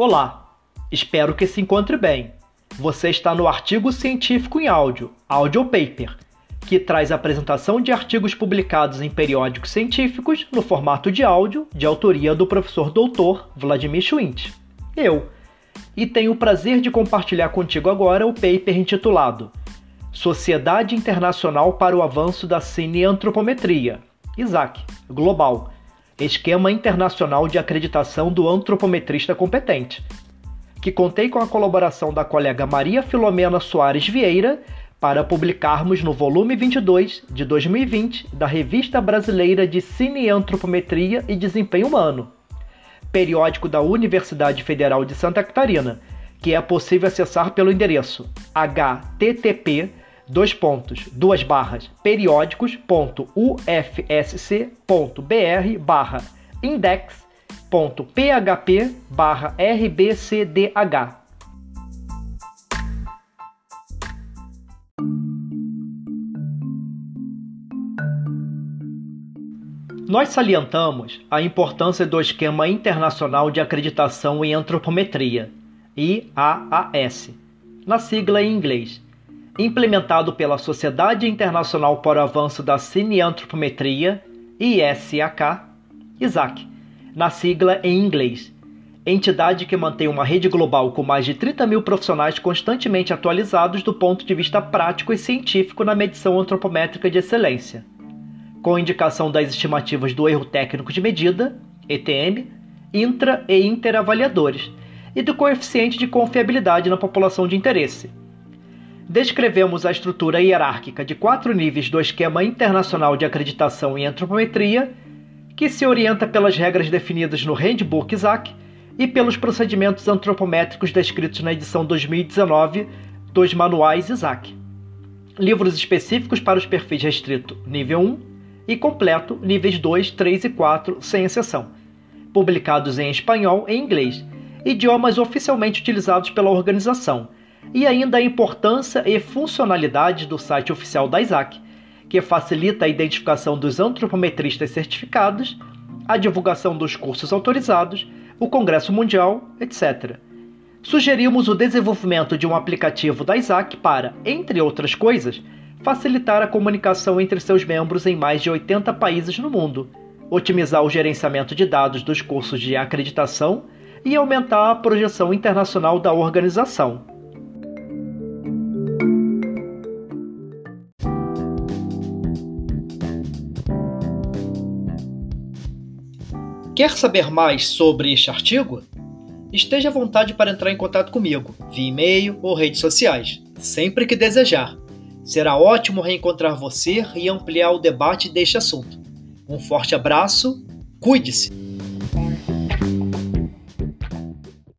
Olá, espero que se encontre bem. Você está no artigo científico em áudio, Audio Paper, que traz a apresentação de artigos publicados em periódicos científicos no formato de áudio, de autoria do professor doutor Vladimir Schwint. Eu. E tenho o prazer de compartilhar contigo agora o paper intitulado Sociedade Internacional para o Avanço da Cineantropometria, ISAC, Global Esquema Internacional de Acreditação do Antropometrista Competente, que contei com a colaboração da colega Maria Filomena Soares Vieira para publicarmos no volume 22 de 2020 da Revista Brasileira de Cineantropometria e Desempenho Humano, periódico da Universidade Federal de Santa Catarina, que é possível acessar pelo endereço http dois pontos, duas barras, periódicos.ufsc.br barra index.php barra rbcdh. Nós salientamos a importância do Esquema Internacional de Acreditação em Antropometria, IAAS, na sigla em inglês, implementado pela Sociedade Internacional para o Avanço da Cineantropometria, ISAK, ISAC, na sigla em inglês, entidade que mantém uma rede global com mais de 30 mil profissionais constantemente atualizados do ponto de vista prático e científico na medição antropométrica de excelência, com indicação das estimativas do erro técnico de medida, ETM, intra e interavaliadores, e do coeficiente de confiabilidade na população de interesse, descrevemos a estrutura hierárquica de quatro níveis do Esquema Internacional de Acreditação em Antropometria, que se orienta pelas regras definidas no Handbook ISAC e pelos procedimentos antropométricos descritos na edição 2019 dos manuais ISAC. Livros específicos para os perfis restrito nível 1 e completo níveis 2, 3 e 4, sem exceção, publicados em espanhol e inglês, idiomas oficialmente utilizados pela organização e ainda a importância e funcionalidade do site oficial da ISAC, que facilita a identificação dos antropometristas certificados, a divulgação dos cursos autorizados, o Congresso Mundial, etc. Sugerimos o desenvolvimento de um aplicativo da ISAC para, entre outras coisas, facilitar a comunicação entre seus membros em mais de 80 países no mundo, otimizar o gerenciamento de dados dos cursos de acreditação e aumentar a projeção internacional da organização. Quer saber mais sobre este artigo? Esteja à vontade para entrar em contato comigo, via e-mail ou redes sociais, sempre que desejar. Será ótimo reencontrar você e ampliar o debate deste assunto. Um forte abraço, cuide-se!